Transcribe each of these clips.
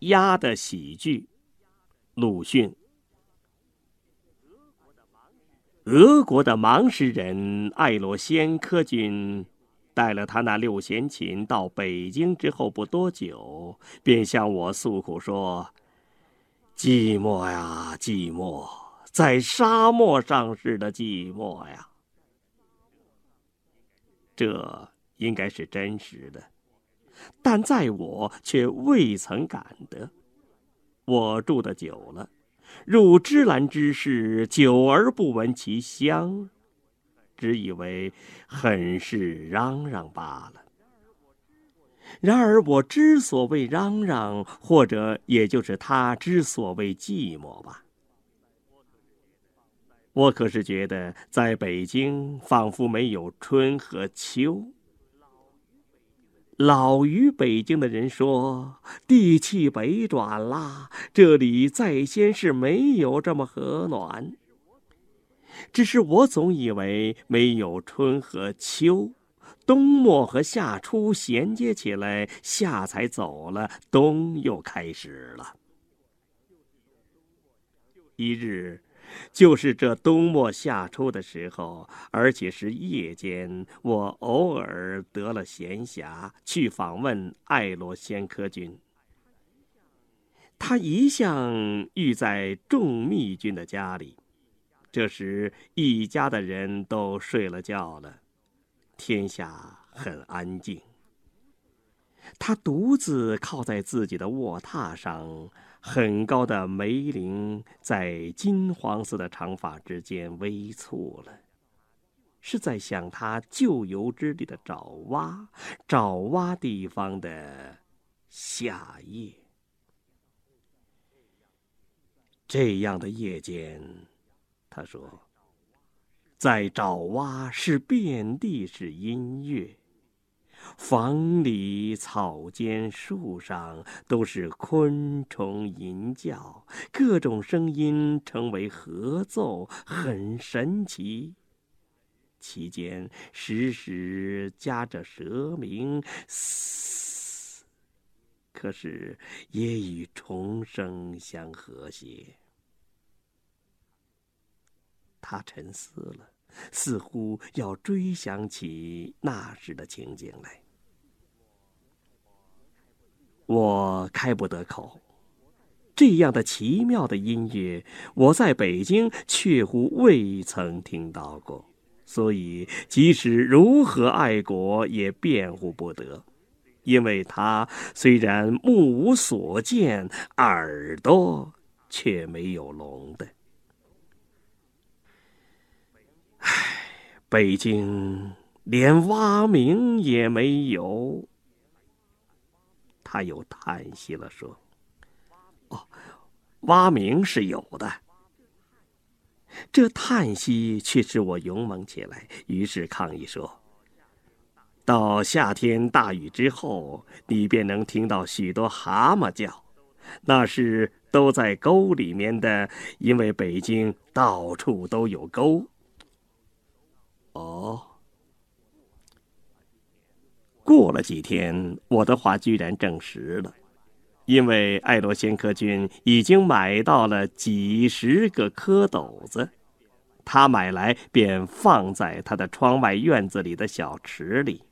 鸭的喜剧，鲁迅。俄国的盲诗人艾罗先科君，带了他那六弦琴到北京之后不多久，便向我诉苦说：“寂寞呀，寂寞，在沙漠上似的寂寞呀。”这应该是真实的，但在我却未曾感得。我住的久了。入芝兰之室，久而不闻其香，只以为很是嚷嚷罢了。然而我之所谓嚷嚷，或者也就是他之所谓寂寞吧。我可是觉得，在北京仿佛没有春和秋。老于北京的人说：“地气北转啦，这里在先是没有这么和暖。只是我总以为没有春和秋，冬末和夏初衔接起来，夏才走了，冬又开始了。一日。”就是这冬末夏初的时候，而且是夜间，我偶尔得了闲暇，去访问爱罗先科君。他一向寓在众密君的家里，这时一家的人都睡了觉了，天下很安静。他独自靠在自己的卧榻上。很高的梅林在金黄色的长发之间微蹙了，是在想他旧游之地的爪哇，爪哇地方的夏夜。这样的夜间，他说，在爪哇是遍地是音乐。房里、草间、树上都是昆虫吟叫，各种声音成为合奏，很神奇。其间时时夹着蛇鸣，嘶，可是也与虫声相和谐。他沉思了。似乎要追想起那时的情景来，我开不得口。这样的奇妙的音乐，我在北京确乎未曾听到过，所以即使如何爱国，也辩护不得，因为他虽然目无所见，耳朵却没有聋的。北京连蛙鸣也没有。他又叹息了，说：“哦，蛙鸣是有的。”这叹息却使我勇猛起来，于是抗议说：“到夏天大雨之后，你便能听到许多蛤蟆叫，那是都在沟里面的，因为北京到处都有沟。”哦，过了几天，我的话居然证实了，因为爱罗先科君已经买到了几十个蝌蚪子，他买来便放在他的窗外院子里的小池里，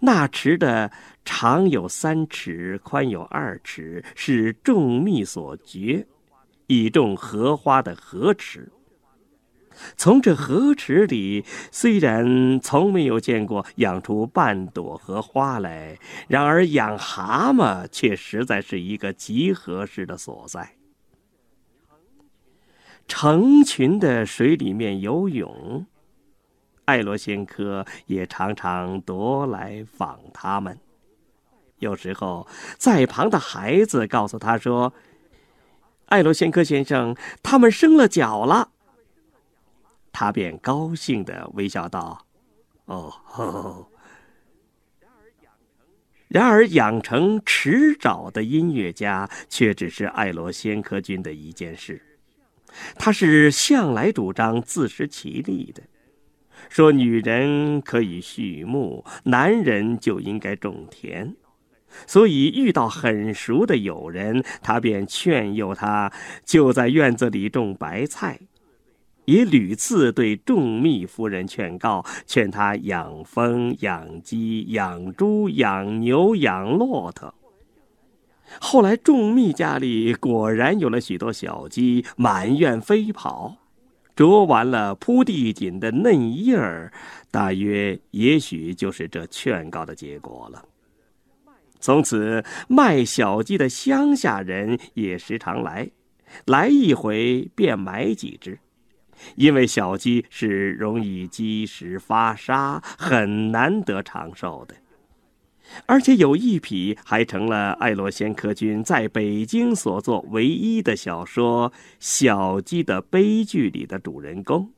那池的长有三尺，宽有二尺，是种蜜所掘，以种荷花的荷池。从这河池里，虽然从没有见过养出半朵荷花来，然而养蛤蟆却实在是一个极合适的所在。成群的水里面游泳，爱罗先科也常常夺来访他们。有时候，在旁的孩子告诉他说：“爱罗先科先生，他们生了脚了。”他便高兴的微笑道：“哦。”然而，养成迟早的音乐家却只是爱罗先科君的一件事。他是向来主张自食其力的，说女人可以畜牧，男人就应该种田。所以遇到很熟的友人，他便劝诱他就在院子里种白菜，也屡次对仲密夫人劝告，劝他养蜂、养鸡、养猪、养牛、养骆驼。后来，仲密家里果然有了许多小鸡，满院飞跑，啄完了铺地锦的嫩叶儿，大约也许就是这劝告的结果了。从此，卖小鸡的乡下人也时常来，来一回便买几只，因为小鸡是容易积食发沙，很难得长寿的。而且有一匹还成了爱罗先科君在北京所作唯一的小说《小鸡的悲剧》里的主人公。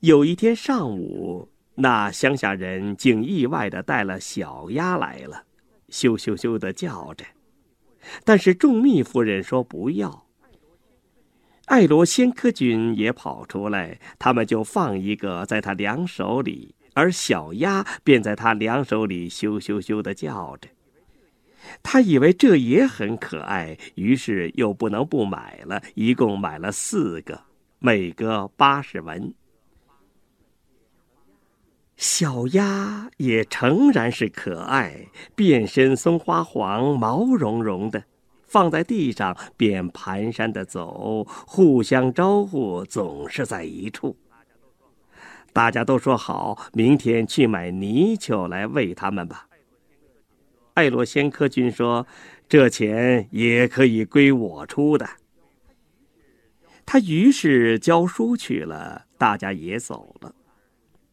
有一天上午。那乡下人竟意外的带了小鸭来了，咻咻咻的叫着。但是仲密夫人说不要。爱罗先科君也跑出来，他们就放一个在他两手里，而小鸭便在他两手里咻咻咻的叫着。他以为这也很可爱，于是又不能不买了，一共买了四个，每个八十文。小鸭也诚然是可爱，遍身松花黄，毛茸茸的，放在地上便蹒跚的走，互相招呼，总是在一处。大家都说好，明天去买泥鳅来喂它们吧。爱洛先科君说：“这钱也可以归我出的。”他于是教书去了，大家也走了。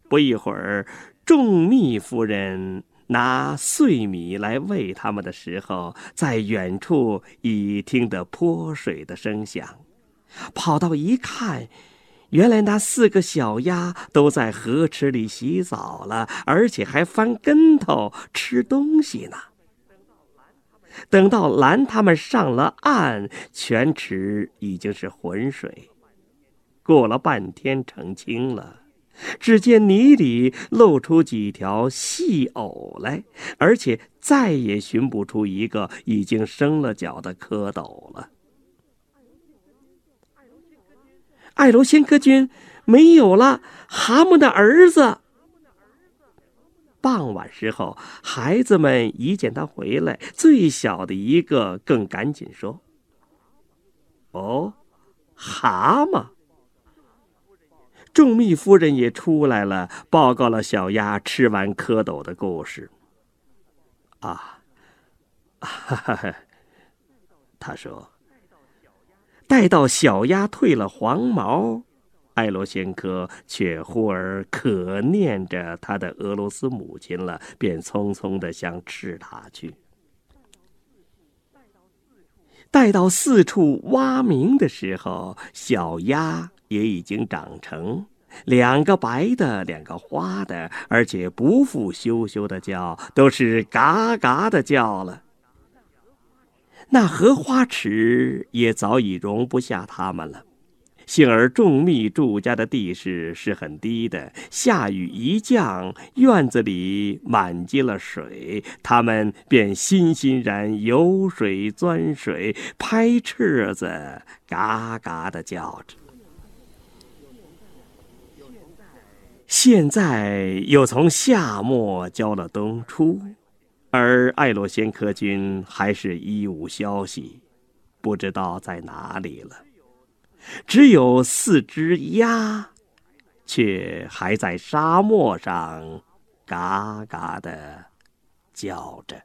不一会儿，仲密夫人拿碎米来喂他们的时候，在远处已听得泼水的声响，跑到一看，原来那四个小鸭都在河池里洗澡了，而且还翻跟头吃东西呢。等到拦他们上了岸，全池已经是浑水，过了半天澄清了。只见泥里露出几条细藕来，而且再也寻不出一个已经生了脚的蝌蚪了。爱罗先科君没有了蛤蟆的儿子。傍晚时候，孩子们一见他回来，最小的一个更赶紧说：“哦，蛤蟆。”仲密夫人也出来了，报告了小鸭吃完蝌蚪的故事。啊，哈哈哈，他说：“待到小鸭褪了黄毛，爱罗先科却忽而可念着他的俄罗斯母亲了，便匆匆的向赤塔去。待到四处蛙鸣的时候，小鸭。”也已经长成，两个白的，两个花的，而且不复羞羞的叫，都是嘎嘎的叫了。那荷花池也早已容不下它们了。幸而众密住家的地势是很低的，下雨一降，院子里满积了水，他们便欣欣然游水钻水，拍翅子，嘎嘎的叫着。现在又从夏末交了冬初，而爱洛先科君还是一无消息，不知道在哪里了。只有四只鸭，却还在沙漠上嘎嘎的叫着。